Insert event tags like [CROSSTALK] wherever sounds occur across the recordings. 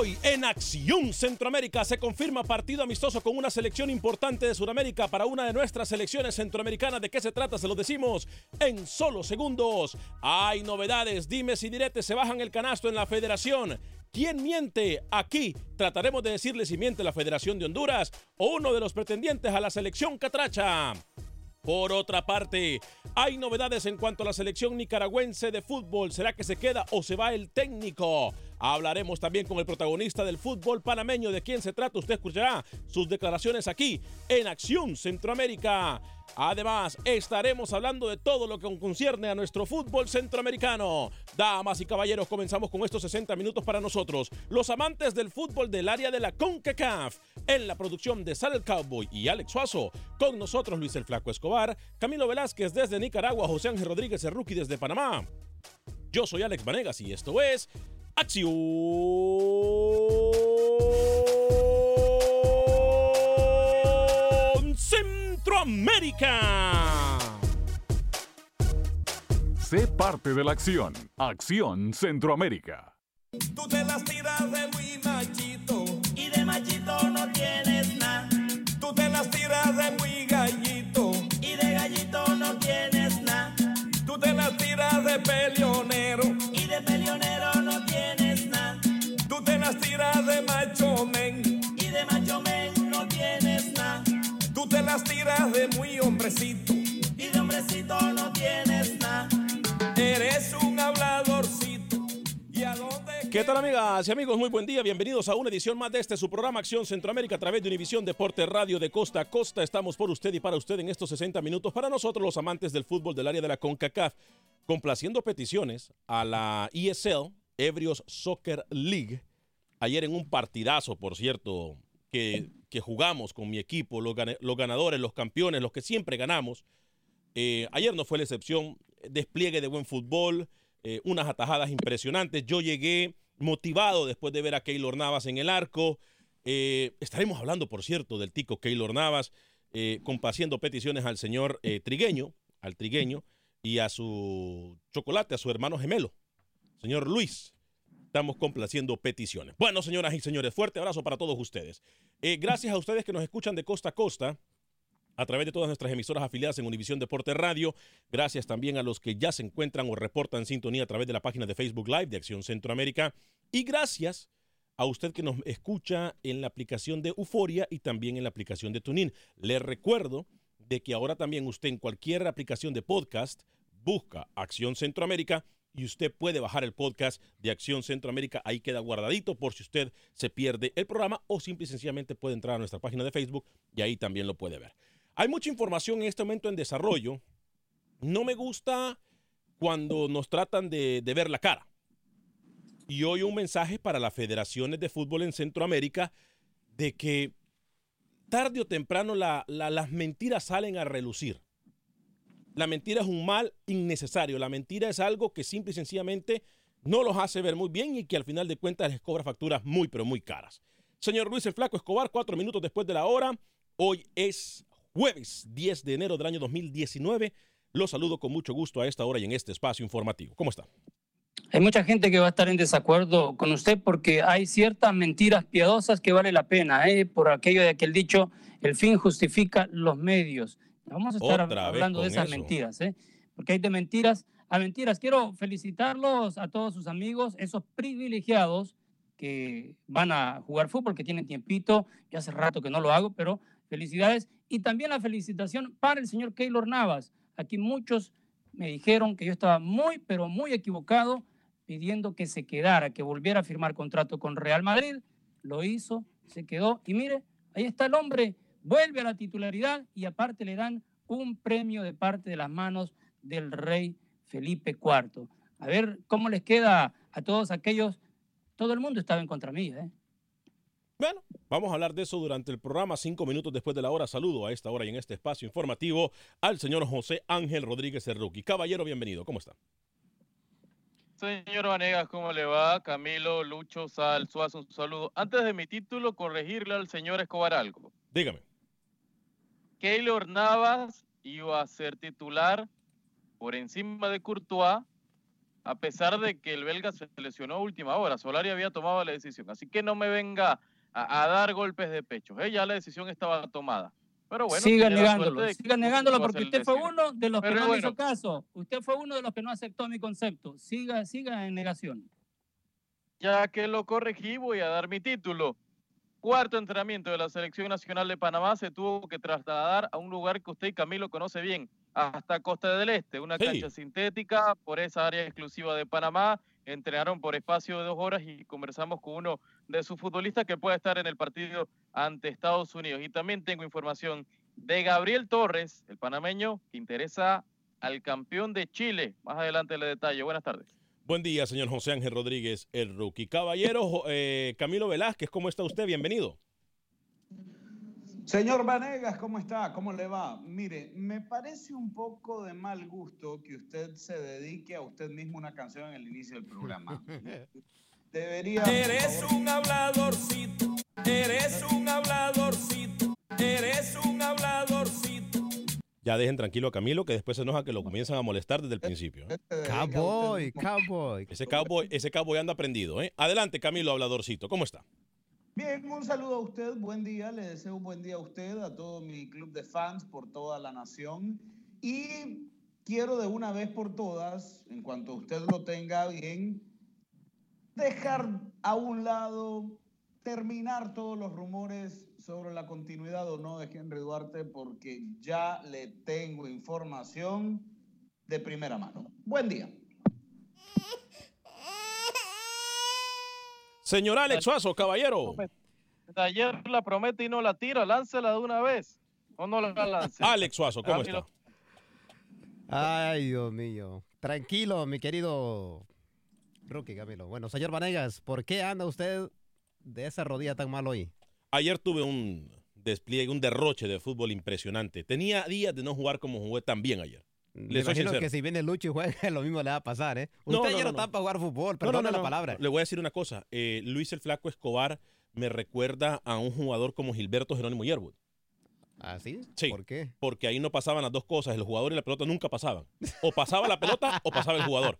Hoy en Acción Centroamérica se confirma partido amistoso con una selección importante de Sudamérica para una de nuestras selecciones centroamericanas. ¿De qué se trata? Se lo decimos en solo segundos. Hay novedades, dimes y diretes se bajan el canasto en la federación. ¿Quién miente? Aquí trataremos de decirle si miente la Federación de Honduras o uno de los pretendientes a la selección catracha. Por otra parte, hay novedades en cuanto a la selección nicaragüense de fútbol. ¿Será que se queda o se va el técnico? Hablaremos también con el protagonista del fútbol panameño. ¿De quién se trata? Usted escuchará sus declaraciones aquí en Acción Centroamérica. Además, estaremos hablando de todo lo que concierne a nuestro fútbol centroamericano. Damas y caballeros, comenzamos con estos 60 minutos para nosotros, los amantes del fútbol del área de la CONCACAF. En la producción de Sal el Cowboy y Alex Suazo, con nosotros Luis el Flaco Escobar, Camilo Velázquez desde Nicaragua, José Ángel Rodríguez Rookie desde Panamá. Yo soy Alex Vanegas y esto es Acción Centroamérica. Sé parte de la acción. Acción Centroamérica. Tú te las tiras de muy machito y de hombrecito no tienes nada. Eres un habladorcito. ¿Y a dónde ¿Qué tal amigas y amigos? Muy buen día, bienvenidos a una edición más de este su programa Acción Centroamérica a través de Univisión Deporte Radio de Costa a Costa. Estamos por usted y para usted en estos 60 minutos para nosotros los amantes del fútbol del área de la CONCACAF, complaciendo peticiones a la ESL, Ebrios Soccer League, ayer en un partidazo, por cierto, que, que jugamos con mi equipo, los, ganadores, los campeones, los que siempre ganamos. Eh, ayer no fue la excepción, despliegue de buen fútbol, eh, unas atajadas impresionantes. Yo llegué motivado después de ver a Keylor Navas en el arco. Eh, estaremos hablando, por cierto, del tico Keylor Navas, complaciendo peticiones al señor Trigueño, al Trigueño, y a su chocolate, a su hermano gemelo, señor Luis. Estamos complaciendo peticiones. Bueno, señoras y señores, fuerte abrazo para todos ustedes. Eh, gracias a ustedes que nos escuchan de costa a costa a través de todas nuestras emisoras afiliadas en Univisión Deporte Radio. Gracias también a los que ya se encuentran o reportan sintonía a través de la página de Facebook Live de Acción Centroamérica. Y gracias a usted que nos escucha en la aplicación de Euforia y también en la aplicación de Tunin. Le recuerdo de que ahora también usted en cualquier aplicación de podcast busca Acción Centroamérica y usted puede bajar el podcast de Acción Centroamérica. Ahí queda guardadito por si usted se pierde el programa o simple y sencillamente puede entrar a nuestra página de Facebook y ahí también lo puede ver. Hay mucha información en este momento en desarrollo. No me gusta cuando nos tratan de, ver la cara. Y hoy un mensaje para las federaciones de fútbol en Centroamérica de que tarde o temprano la- la- las mentiras salen a relucir. La mentira es un mal innecesario. La mentira es algo que simple y sencillamente no los hace ver muy bien y que al final de cuentas les cobra facturas muy, pero muy caras. Señor Luis el Flaco Escobar, cuatro minutos después de la hora. Hoy es jueves 10 de enero del año 2019. Los saludo con mucho gusto a esta hora y en este espacio informativo. ¿Cómo está? Hay mucha gente que va a estar en desacuerdo con usted porque hay ciertas mentiras piadosas que vale la pena, ¿eh? por aquello de aquel dicho, el fin justifica los medios. Vamos a estar Otra hablando de esas eso. mentiras, ¿eh? porque hay de mentiras a mentiras. Quiero felicitarlos a todos sus amigos, esos privilegiados que van a jugar fútbol, que tienen tiempito, ya hace rato que no lo hago, pero felicidades. Y también la felicitación para el señor Keylor Navas. Aquí muchos me dijeron que yo estaba muy, pero muy equivocado pidiendo que se quedara, que volviera a firmar contrato con Real Madrid. Lo hizo, se quedó. Y mire, ahí está el hombre, vuelve a la titularidad y aparte le dan un premio de parte de las manos del rey Felipe IV. A ver cómo les queda a todos aquellos. Todo el mundo estaba en contra mía, ¿eh? Bueno, vamos a hablar de eso durante el programa, cinco minutos después de la hora. Saludo a esta hora y en este espacio informativo al señor José Ángel Rodríguez Cerruqui. Caballero, bienvenido. ¿Cómo está? Señor Vanegas, ¿cómo le va? Camilo, Lucho, Sal, Suazo, un saludo. Antes de mi título, corregirle al señor Escobar algo. Dígame. Keylor Navas iba a ser titular por encima de Courtois, a pesar de que el belga se lesionó a última hora. Solari había tomado la decisión. Así que no me venga a, a dar golpes de pecho. ¿eh? Ya la decisión estaba tomada. Pero bueno, siga negándolo, siga negándolo porque usted fue uno de los que no bueno. hizo caso. Usted fue uno de los que no aceptó mi concepto. Siga, siga en negación. Ya que lo corregí, voy a dar mi título. Cuarto entrenamiento de la Selección Nacional de Panamá se tuvo que trasladar a un lugar que usted y Camilo conoce bien, hasta Costa del Este, una Sí. cancha sintética por esa área exclusiva de Panamá. Entrenaron por espacio de dos horas y conversamos con uno de sus futbolistas que puede estar en el partido ante Estados Unidos. Y también tengo información de Gabriel Torres, el panameño, que interesa al campeón de Chile. Más adelante le detalle. Buenas tardes. Buen día, señor José Ángel Rodríguez, el rookie. Caballero eh, Camilo Velázquez, ¿cómo está usted? Bienvenido. Señor Vanegas, ¿cómo está? ¿Cómo le va? Mire, me parece un poco de mal gusto que usted se dedique a usted mismo una canción en el inicio del programa. [LAUGHS] Debería. Eres un habladorcito, eres un Ya dejen tranquilo a Camilo, que después se enoja que lo comienzan a molestar desde el principio. ¿eh? Cowboy, cowboy. Ese cowboy, ese cowboy anda prendido. ¿eh? Adelante, Camilo Habladorcito. ¿Cómo está? Bien, un saludo a usted, buen día, le deseo un buen día a usted, a todo mi club de fans por toda la nación y quiero de una vez por todas, en cuanto usted lo tenga bien, dejar a un lado, terminar todos los rumores sobre la continuidad o no de Henry Duarte porque ya le tengo información de primera mano. Buen día. Señor Alex Suazo, caballero. Ayer la promete y no la tira, láncela de una vez. O no la lance. Alex Suazo, ¿cómo está? Ay, Dios mío. Tranquilo, mi querido rookie Camilo. Bueno, señor Vanegas, ¿por qué anda usted de esa rodilla tan mal hoy? Ayer tuve un despliegue, un derroche de fútbol impresionante. Tenía días de no jugar como jugué tan bien ayer. Me Le soy imagino que si viene Lucho y juega, [LAUGHS] lo mismo le va a pasar, ¿eh? No, Usted no, ya no, no está no. para jugar fútbol, No, no, no, la no. palabra. Le voy a decir una cosa. Eh, Luis el Flaco Escobar me recuerda a un jugador como Gilberto Jerónimo Yerwood. ¿Ah, sí? Sí. ¿Por qué? Porque ahí no pasaban las dos cosas. El jugador y la pelota nunca pasaban. O pasaba la pelota o pasaba el jugador.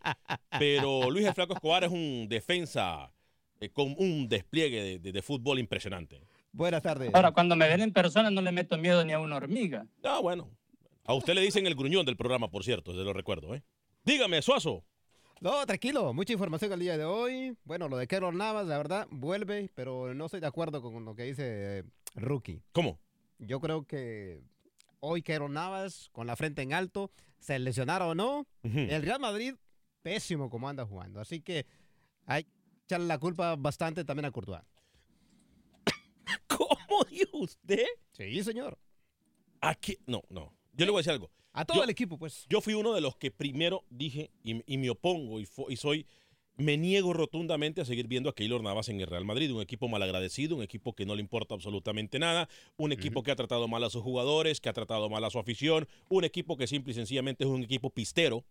Pero Luis el Flaco Escobar es un defensa eh, con un despliegue de, de- de fútbol impresionante. Buenas tardes. Ahora, cuando me ven en persona no le meto miedo ni a una hormiga. Ah, bueno. A usted le dicen el gruñón del programa, por cierto, se lo recuerdo. ¿eh? Dígame, Suazo. No, tranquilo, mucha información el día de hoy. Bueno, lo de Keylor Navas, la verdad, vuelve, pero no estoy de acuerdo con lo que dice eh, Rookie. ¿Cómo? Yo creo que Hoy Keylor Navas con la frente en alto, se lesionara o no. El Real Madrid, pésimo como anda jugando. Así que hay que echarle la culpa bastante también a Courtois. ¿Cómo [LAUGHS] dijo usted? Sí, señor. Aquí, no, no. Yo le voy a decir algo. A todo Yo- el equipo, pues. Yo fui uno de los que primero dije y, y me opongo y, soy, me niego rotundamente a seguir viendo a Keylor Navas en el Real Madrid, un equipo malagradecido, un equipo que no le importa absolutamente nada, un equipo que ha tratado mal a sus jugadores, que ha tratado mal a su afición, un equipo que simple y sencillamente es un equipo pistero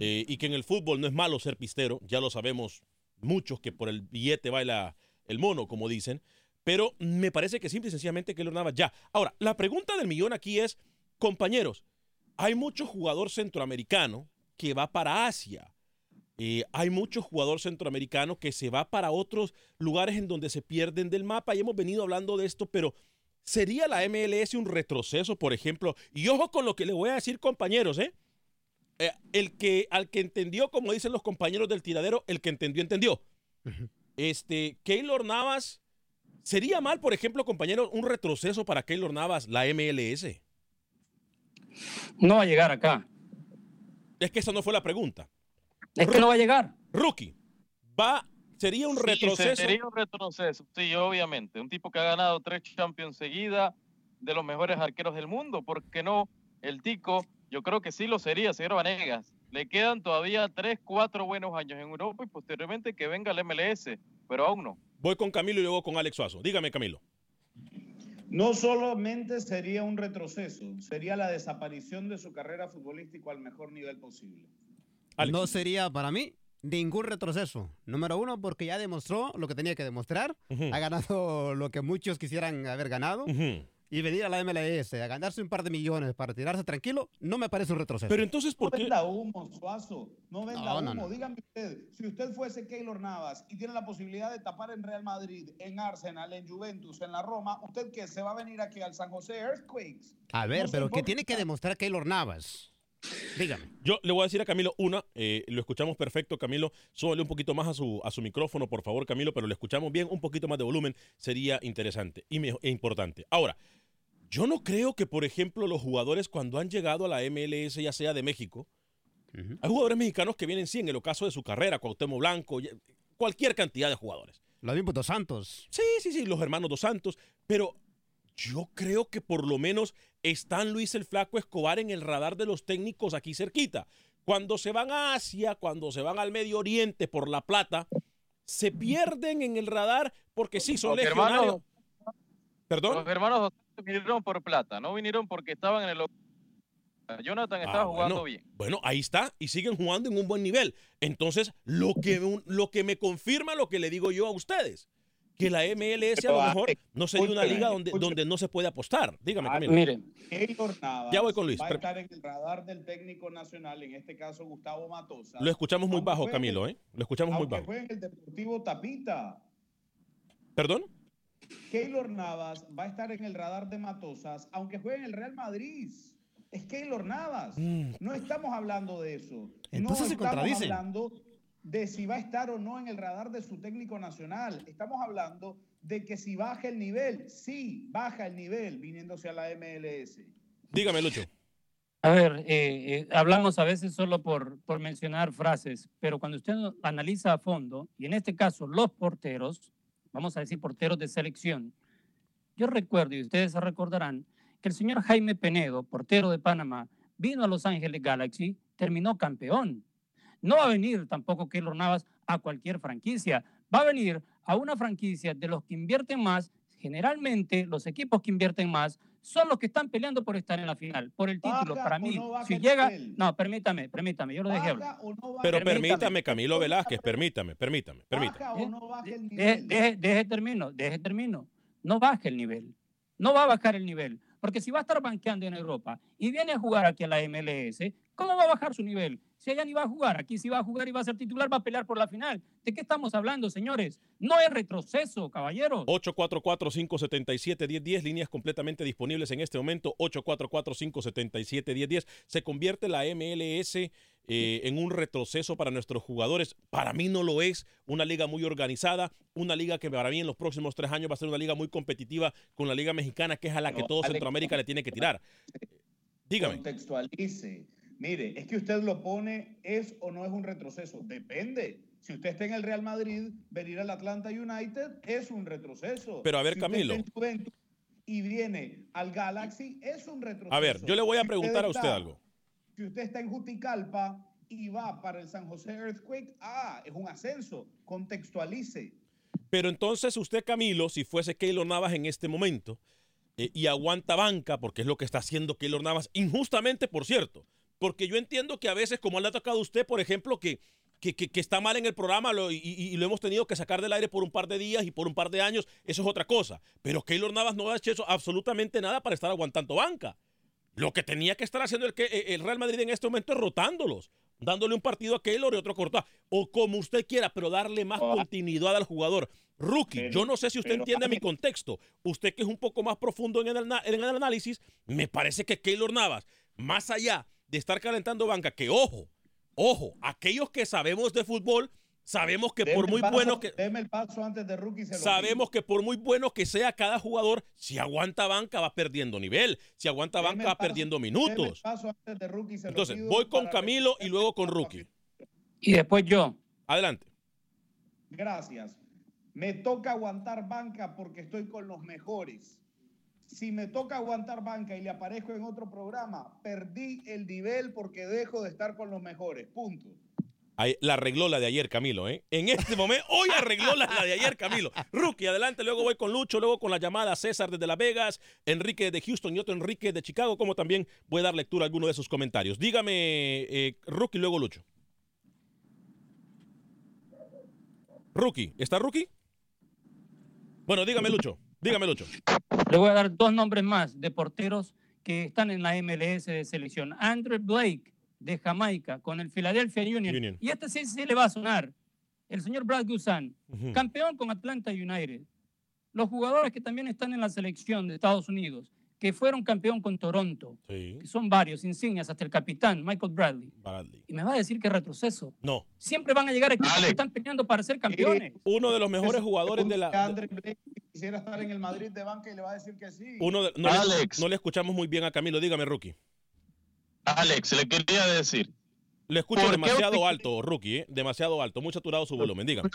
eh, y que en el fútbol no es malo ser pistero, ya lo sabemos muchos que por el billete baila el mono, como dicen, pero me parece que simple y sencillamente Keylor Navas ya. Ahora, la pregunta del millón aquí es, compañeros, hay mucho jugador centroamericano que va para Asia. Eh, hay mucho jugador centroamericano que se va para otros lugares en donde se pierden del mapa y hemos venido hablando de esto, pero ¿sería la MLS un retroceso, por ejemplo? Y ojo con lo que le voy a decir, compañeros, ¿eh? Eh, el que, al que entendió, como dicen los compañeros del tiradero, el que entendió, entendió. Este, Keylor Navas, ¿sería mal, por ejemplo, compañeros, un retroceso para Keylor Navas, la MLS? No va a llegar acá. Es que esa no fue la pregunta. Es que no va a llegar. Rookie, va, sería un Sí, retroceso. Sería un retroceso, sí, obviamente. Un tipo que ha ganado tres Champions seguidas, de los mejores arqueros del mundo. ¿Por qué no? El Tico, yo creo que sí lo sería, señor Vanegas. Le quedan todavía tres, cuatro buenos años en Europa y posteriormente que venga el MLS, pero aún no. Voy con Camilo y luego con Alex Suazo. Dígame, Camilo. No solamente sería un retroceso, sería la desaparición de su carrera futbolística al mejor nivel posible. No sería para mí ningún retroceso. Número uno, porque ya demostró lo que tenía que demostrar. Ha ganado lo que muchos quisieran haber ganado. Y venir a la MLS a ganarse un par de millones para tirarse tranquilo, no me parece un retroceso. Pero entonces, No venda humo, Suazo. No venda No, no, humo. no. Dígame usted, si usted fuese Keylor Navas y tiene la posibilidad de tapar en Real Madrid, en Arsenal, en Juventus, en la Roma, ¿usted qué? ¿Se va a venir aquí al San José Earthquakes? A ver, pero ¿qué tiene que demostrar Keylor Navas? Dígame. Yo le voy a decir a Camilo una, eh, lo escuchamos perfecto, Camilo. Súbale un poquito más a su, a su micrófono, por favor, Camilo, pero lo escuchamos bien, un poquito más de volumen sería interesante y me- e importante. Ahora, yo no creo que, por ejemplo, los jugadores cuando han llegado a la MLS, ya sea de México, hay jugadores mexicanos que vienen sí en el ocaso de su carrera, Cuauhtémoc Blanco, cualquier cantidad de jugadores. Lo mismo Dos Santos. Sí, sí, sí, los hermanos Dos Santos, pero yo creo que por lo menos están Luis el Flaco Escobar en el radar de los técnicos aquí cerquita. Cuando se van a Asia, cuando se van al Medio Oriente por La Plata, se pierden en el radar porque sí, son Los legionarios. hermanos- ¿Perdón? Los hermanos vinieron por plata, no vinieron porque estaban en el... Jonathan estaba Ah, jugando bueno, bien. Bueno, ahí está, y siguen jugando en un buen nivel. Entonces, lo que, lo que me confirma lo que le digo yo a ustedes, que la MLS a lo ah, mejor no sería una liga donde, donde no se puede apostar. Dígame, Ah, Camilo. Miren, Keylor Navas Ya voy con Luis, va a estar en el radar del técnico nacional, en este caso Gustavo Matosa. Lo escuchamos muy bajo, Camilo, ¿eh? Lo escuchamos muy aunque bajo. juegue en el Deportivo Tapita. ¿Perdón? Keylor Navas va a estar en el radar de Matosas, aunque juegue en el Real Madrid. Es Keylor Navas. No estamos hablando de eso. Mm. Entonces no se estamos contradicen. hablando de si va a estar o no en el radar de su técnico nacional. Estamos hablando de que si baja el nivel, sí, baja el nivel viniéndose a la MLS. Dígame, Lucho. A ver, eh, eh, hablamos a veces solo por, por mencionar frases, pero cuando usted analiza a fondo, y en este caso los porteros, vamos a decir porteros de selección, yo recuerdo, y ustedes se recordarán, que el señor Jaime Penedo, portero de Panamá, vino a Los Ángeles Galaxy, terminó campeón. No va a venir tampoco Keylor Navas a cualquier franquicia, va a venir a una franquicia de los que invierten más, generalmente los equipos que invierten más son los que están peleando por estar en la final, por el título. ¿Baja Para mí, no si llega, no, permítame, permítame, yo lo dejé hablar. ¿Baja o no baja Pero Permítame. Camilo Velázquez, permítame, permítame, permítame. ¿Baja o no baja el Deje, deje, deje termino, deje termino. No baje el nivel. No va a bajar el nivel. Porque si va a estar banqueando en Europa y viene a jugar aquí a la MLS, ¿cómo va a bajar su nivel? Si allá ni va a jugar, aquí si va a jugar y va a ser titular, va a pelear por la final. ¿De qué estamos hablando, señores? No es retroceso, caballeros. 844-577-1010, líneas completamente disponibles en este momento. 844-577-1010. Se convierte la MLS eh, en un retroceso para nuestros jugadores. Para mí no lo es. Una liga muy organizada, una liga que para mí en los próximos tres años va a ser una liga muy competitiva con la liga mexicana, que es a la que todo Centroamérica le tiene que tirar. Dígame. Contextualice. Mire, es que usted lo pone, ¿es o no es un retroceso? Depende. Si usted está en el Real Madrid, venir al Atlanta United es un retroceso. Pero a ver, Si Camilo. Y viene al Galaxy, es un retroceso. A ver, yo le voy a Si preguntar a usted está- algo. Si usted está en Juticalpa y va para el San José Earthquake, ah, es un ascenso. Contextualice. Pero entonces usted, Camilo, si fuese Keylor Navas en este momento eh, y aguanta banca, porque es lo que está haciendo Keylor Navas, injustamente, por cierto, porque yo entiendo que a veces, como le ha tocado a usted, por ejemplo, que, que, que- que está mal en el programa lo- y, lo hemos tenido que sacar del aire por un par de días y por un par de años, eso es otra cosa. Pero Keylor Navas no ha hecho eso absolutamente nada para estar aguantando banca. Lo que tenía que estar haciendo el, eh, el Real Madrid en este momento es rotándolos, dándole un partido a Keylor y otro a Courtois, o como usted quiera, pero darle más continuidad al jugador. Rookie, yo no sé si usted pero, entiende mi contexto. Usted que es un poco más profundo en el, ana- en el análisis, me parece que Keylor Navas, más allá de estar calentando banca, que ojo, ojo, aquellos que sabemos de fútbol, sabemos que por muy paso- bueno que... Deme el paso antes de rookie. Se lo Sabemos que por muy bueno que sea cada jugador, si aguanta banca va perdiendo nivel, si aguanta Deme banca va perdiendo deme el minutos. paso antes de rookie, se lo Entonces, voy con Camilo y luego con Rookie. Y después yo. Adelante. Gracias. Me toca aguantar banca porque estoy con los mejores. Si me toca aguantar banca y le aparezco en otro programa, perdí el nivel porque dejo de estar con los mejores. Punto. Ahí, la arregló la de ayer, Camilo, ¿eh? En este momento, hoy arregló la, de ayer, Camilo. Rookie, adelante, luego voy con Lucho, luego con la llamada César desde Las Vegas, Enrique de Houston y otro Enrique de Chicago, como también voy a dar lectura a alguno de sus comentarios. Dígame, eh, Rookie, luego Lucho. Rookie, ¿está Rookie? Bueno, dígame, Lucho. Dígame, Lucho. Le voy a dar dos nombres más de porteros que están en la MLS de selección. Andrew Blake, de Jamaica, con el Philadelphia Union. Union. Y este sí, sí le va a sonar. El señor Brad Guzan, campeón con Atlanta United. Los jugadores que también están en la selección de Estados Unidos, que fueron campeón con Toronto, Sí, que son varios, insignias, hasta el capitán, Michael Bradley. Bradley. Y me va a decir que retroceso. No. Siempre van a llegar equipos que están peleando para ser campeones. Uno de los mejores jugadores de la... Andre Blake quisiera estar en el Madrid de banca y le va a decir que sí. Uno de- no, le, no le escuchamos muy bien a Camilo. Dígame, Rookie. Alex, le quería decir. Le escucho ¿Por qué demasiado usted- alto, Rookie, ¿eh? Demasiado alto. Muy saturado su volumen. Dígame.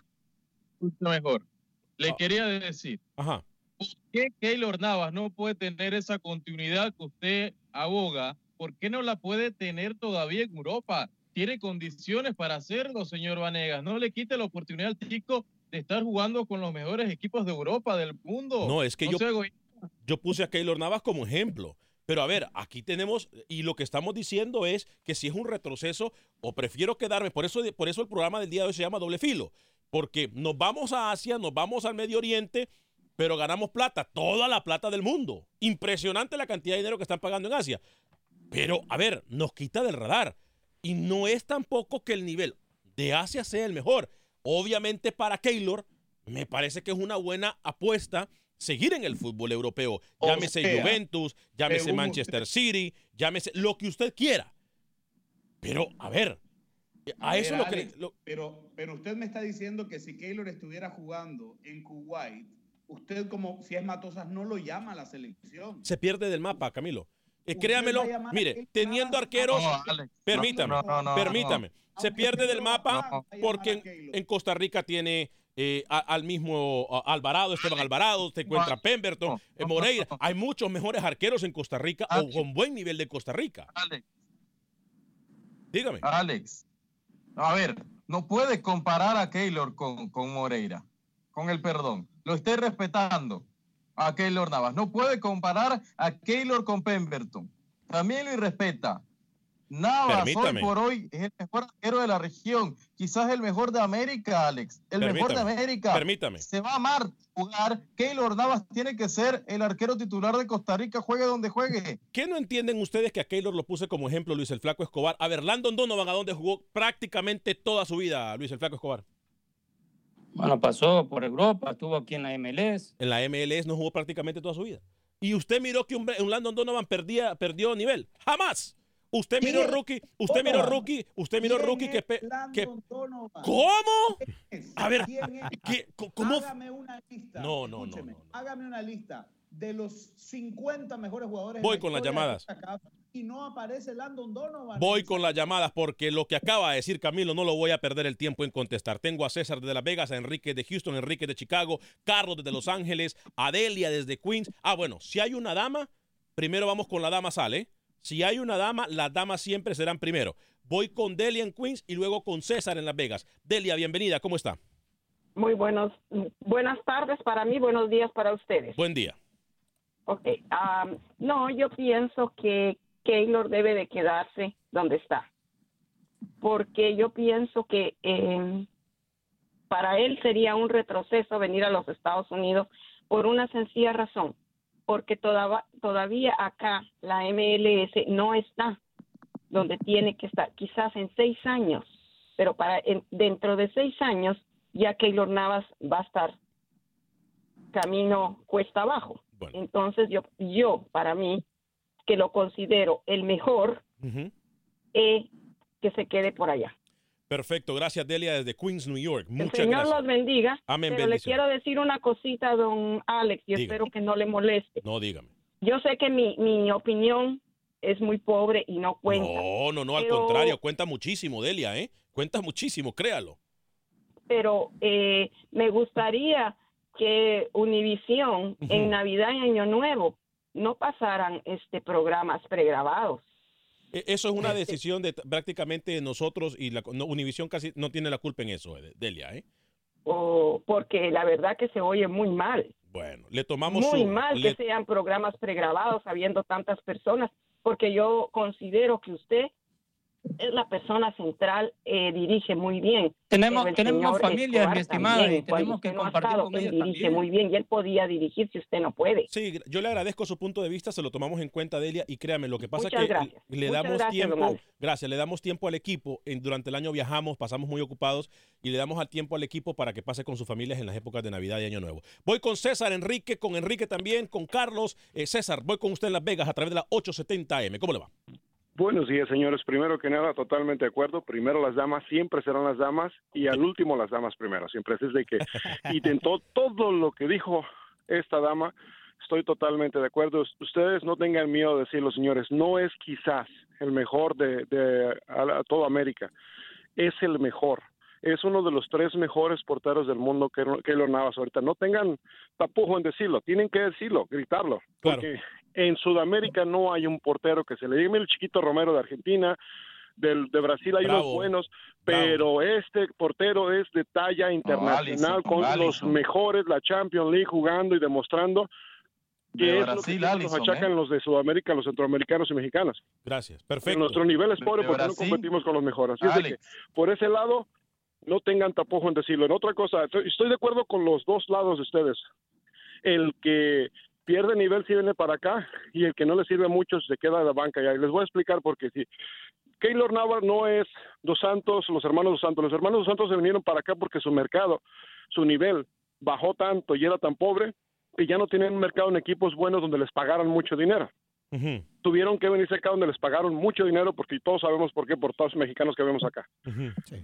Escucha mejor. Le quería decir. Ajá. ¿Por qué Keylor Navas no puede tener esa continuidad que usted aboga? ¿Por qué no la puede tener todavía en Europa? Tiene condiciones para hacerlo, señor Vanegas. No le quite la oportunidad al chico de estar jugando con los mejores equipos de Europa, del mundo. No, es que yo, yo puse a Keylor Navas como ejemplo. Pero a ver, aquí tenemos, y lo que estamos diciendo es que si es un retroceso, o prefiero quedarme, por eso, por eso el programa del día de hoy se llama doble filo, porque nos vamos a Asia, nos vamos al Medio Oriente, pero ganamos plata, toda la plata del mundo. Impresionante la cantidad de dinero que están pagando en Asia. Pero, a ver, nos quita del radar. Y no es tampoco que el nivel de Asia sea el mejor. Obviamente para Keylor, me parece que es una buena apuesta seguir en el fútbol europeo. O Llámese sea, Juventus, llámese Manchester City, llámese lo que usted quiera. Pero, a ver, a, eso ver, lo que... Pero, pero usted me está diciendo que si Keylor estuviera jugando en Kuwait, usted como si es Matosas no lo llama a la selección. se pierde del mapa, Camilo. Eh, créamelo, mire, teniendo arqueros, No, Alex, permítame, no, no, no, permítame, no. se pierde del mapa porque en, Costa Rica tiene eh, a- al mismo a- Alvarado, Esteban Alvarado, te encuentra Pemberton, no, eh, no, Moreira. no. Hay muchos mejores arqueros en Costa Rica o con buen nivel de Costa Rica. Alex, Dígame. Alex, a ver, no puede comparar a Keylor con, con Moreira, con el perdón. Lo estoy respetando a Keylor Navas. No puede comparar a Keylor con Pemberton. También lo irrespeta. Navas Permítame. hoy por hoy es el mejor arquero de la región. Quizás el mejor de América, Alex. El mejor de América. permítame. Se va a amar jugar. Keylor Navas tiene que ser el arquero titular de Costa Rica, juegue donde juegue. ¿Qué no entienden ustedes que a Keylor lo puse como ejemplo Luis el Flaco Escobar? A ver, Landon Donovan, ¿a dónde jugó prácticamente toda su vida Luis el Flaco Escobar? Bueno, pasó por Europa, estuvo aquí en la MLS. En la MLS no jugó prácticamente toda su vida. Y usted miró que un, un Landon Donovan perdía, perdió nivel. ¡Jamás! Usted miró ¿Quién es? rookie, usted miró rookie, usted miró ¿Quién rookie es que, pe- que-? ¿Cómo? A ver, ¿Quién es? ¿qué- co- ¿cómo? Hágame una lista. No, no, no, Escúcheme, no, no. Hágame una lista. De los 50 mejores jugadores. Voy con las llamadas. Y no aparece Landon Donovan. Voy con las llamadas porque lo que acaba de decir Camilo no lo voy a perder el tiempo en contestar. Tengo a César de Las Vegas, a Enrique de Houston, Enrique de Chicago, Carlos desde Los Ángeles, Adelia desde Queens. Ah, bueno, si hay una dama, primero vamos con la dama sale. Si hay una dama, las damas siempre serán primero. Voy con Delia en Queens y luego con César en Las Vegas. Delia, bienvenida, ¿cómo está? Muy buenos, buenas tardes para mí, buenos días para ustedes. Buen día. Ok, am, no, yo pienso que Keylor debe de quedarse donde está, porque yo pienso que eh, para él sería un retroceso venir a los Estados Unidos por una sencilla razón, porque toda- todavía acá la MLS no está donde tiene que estar, quizás en seis años, pero para en- dentro de seis años ya Keylor Navas va a estar camino cuesta abajo. Entonces yo, yo para mí, que lo considero el mejor, eh, que se quede por allá. Perfecto, gracias Delia desde Queens, New York. El Muchas Señor gracias. los bendiga. Amén, pero le quiero decir una cosita, don Alex, y Diga. espero que no le moleste. No, dígame. Yo sé que mi, mi opinión es muy pobre y no cuenta. No, no, no, al Pero- contrario, cuenta muchísimo, Delia, ¿eh? Cuenta muchísimo, créalo. pero eh, me gustaría que Univisión en Navidad y Año Nuevo no pasaran este programas pregrabados. E- Eso es una decisión de prácticamente nosotros y la no, Univision casi no tiene la culpa en eso, eh, Delia, ¿eh? o porque la verdad que se oye muy mal. Bueno, le tomamos muy su- mal le- que sean programas pregrabados habiendo tantas personas, porque yo considero que usted es la persona central, eh, dirige muy bien. Tenemos- el tenemos familias, Escobar mi estimada, también, y cuando tenemos que no compartir estado, con él ellos dirige también. muy bien y él podía dirigir si usted no puede. Sí, yo le agradezco su punto de vista, se lo tomamos en cuenta, Delia, y créame, lo que pasa Muchas es que gracias. le Muchas damos gracias, tiempo, gracias, le damos tiempo al equipo, en- durante el año viajamos, pasamos muy ocupados, y le damos al tiempo al equipo para que pase con sus familias en las épocas de Navidad y Año Nuevo. Voy con César Enrique, con Enrique también, con Carlos. Eh, César, voy con usted en Las Vegas a través de la 870 AM. ¿Cómo le va? Buenos días, señores. Primero que nada, totalmente de acuerdo. Primero las damas siempre serán las damas y al último las damas primero. Siempre es de que y en to- todo lo que dijo esta dama, estoy totalmente de acuerdo. Ustedes no tengan miedo de decirlo, señores. No es quizás el mejor de, de a, a toda América. Es el mejor. Es uno de los tres mejores porteros del mundo que Keylor Navas ahorita. No tengan tapujo en decirlo. Tienen que decirlo, gritarlo. Porque en Sudamérica no hay un portero que se le diga el chiquito Romero de Argentina, del, de Brasil hay Bravo. unos buenos, pero este portero es de talla internacional Alisson, con los Alisson. mejores, la Champions League jugando y demostrando que De es Brasil, lo que siempre nos achacan ¿eh? los de Sudamérica, los centroamericanos y mexicanos. Gracias, En perfecto. nuestro nivel es pobre de porque no Brasil. competimos con los mejores. Así es que por ese lado no tengan tapujo en decirlo. En otra cosa, estoy de acuerdo con los dos lados de ustedes. El que pierde nivel si viene para acá y el que no le sirve mucho se queda en la banca. ya. Y les voy a explicar por qué. Si Keylor Navas no es Dos Santos, los hermanos Dos Santos. Los hermanos Dos Santos se vinieron para acá porque su mercado, su nivel bajó tanto y era tan pobre que ya no tienen un mercado en equipos buenos donde les pagaran mucho dinero tuvieron que venirse acá donde les pagaron mucho dinero porque todos sabemos por qué, por todos los mexicanos que vemos acá.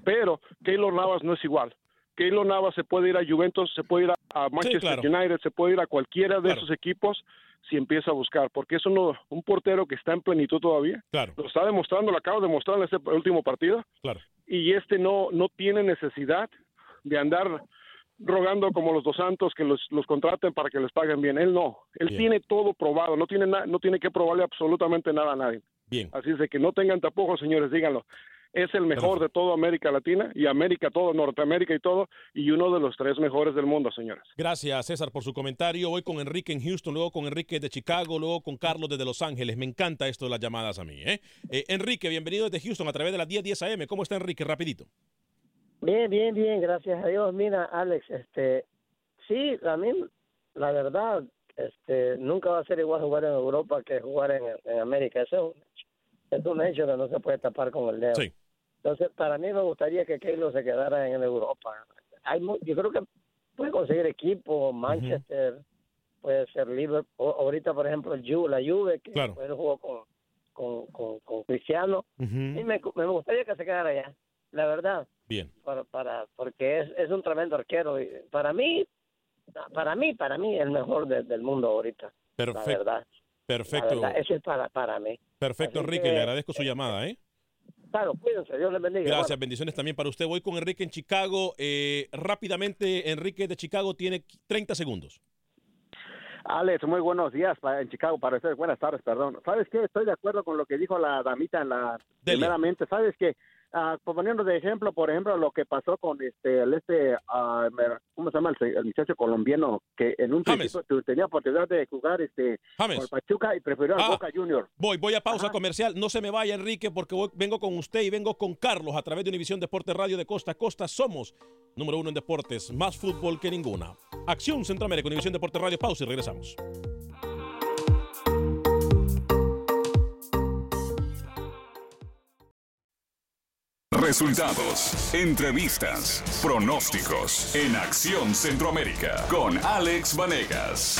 Pero Keylor Navas no es igual. Keylor Navas se puede ir a Juventus, se puede ir a, Manchester claro. United, se puede ir a cualquiera de Claro. esos equipos si empieza a buscar, porque es uno, un portero que está en plenitud todavía. Claro. Lo está demostrando, lo acabo de demostrar en este último partido. Claro. Y este no, no tiene necesidad de andar rogando como los dos santos que los, los contraten para que les paguen bien. Él no. Él Bien. tiene todo probado. No tiene, na- no tiene que probarle absolutamente nada a nadie. Bien. Así es de que no tengan tapujos, señores, díganlo. Es el mejor de toda América Latina y América, todo, Norteamérica y todo, y uno de los tres mejores del mundo, señores. Gracias, César, por su comentario. Voy con Enrique en Houston, luego con Enrique de Chicago, luego con Carlos desde Los Ángeles. Me encanta esto de las llamadas a mí. ¿eh? Eh, Enrique, bienvenido desde Houston a través de las 10:10 10 AM. ¿Cómo está Enrique? Rapidito. Bien, bien, bien, gracias a Dios. Mira, Alex, este, sí, a mí, la verdad, este, nunca va a ser igual jugar en Europa que jugar en, en América. Eso es un hecho. Es un hecho que no se puede tapar con el dedo. Sí. Entonces, para mí me gustaría que Keylor se quedara en Europa. Hay, mu- yo creo que puede conseguir equipo, Manchester, puede ser Liverpool. O- Ahorita, por ejemplo, el Ju, la Juve, que Claro. él jugó con, con, con, con Cristiano. Ujú. Y me, me gustaría que se quedara allá, la verdad Bien. para, para porque es, es un tremendo arquero y para mí para mí, para mí, el mejor de- del mundo ahorita. La Perfecto. verdad. Perfecto. La verdad, eso es para, para mí. Perfecto, Así Enrique. que- Le agradezco su llamada, ¿eh? Claro, cuídense, Dios les bendiga. Gracias, Bueno. bendiciones también para usted. Voy con Enrique en Chicago. Eh, rápidamente, Enrique de Chicago tiene 30 segundos. Alex, muy buenos días en Chicago para ustedes. Buenas tardes, perdón. ¿Sabes qué? Estoy de acuerdo con lo que dijo la damita en la primeramente. ¿Sabes qué? Ah, poniendo de ejemplo, por ejemplo, lo que pasó con este, el este, ah, ¿cómo se llama el, el muchacho colombiano que en un principio tu- tenía oportunidad de jugar este James. el Pachuca y prefirió al Ah. Boca Junior. Voy, voy a pausa comercial. No se me vaya, Enrique, porque voy- vengo con usted y vengo con Carlos a través de Univisión Deportes Radio de Costa a Costa. Somos número uno en deportes, más fútbol que ninguna. Acción Centroamérica, Univisión Deportes Radio. Pausa y regresamos. Resultados, entrevistas, pronósticos en Acción Centroamérica con Alex Vanegas.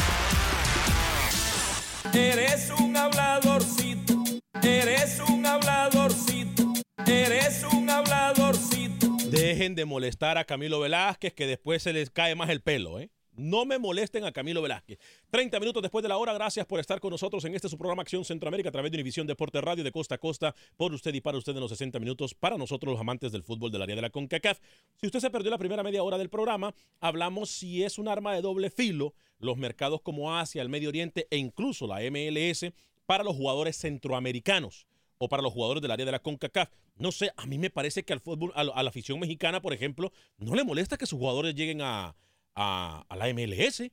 Eres un habladorcito, eres un habladorcito, eres un habladorcito. Dejen de molestar a Camilo Velázquez, que después se les cae más el pelo, ¿eh? No me molesten a Camilo Velázquez. 30 minutos después de la hora, gracias por estar con nosotros en este su programa Acción Centroamérica a través de Univisión Deporte Radio de costa a costa, por usted y para usted en los 60 minutos, para nosotros los amantes del fútbol del área de la CONCACAF. Si usted se perdió la primera media hora del programa, hablamos si es un arma de doble filo los mercados como Asia, el Medio Oriente e incluso la MLS para los jugadores centroamericanos o para los jugadores del área de la CONCACAF. No sé, a mí me parece que al fútbol, a, la- a la afición mexicana, por ejemplo, no le molesta que sus jugadores lleguen a, a- a la MLS.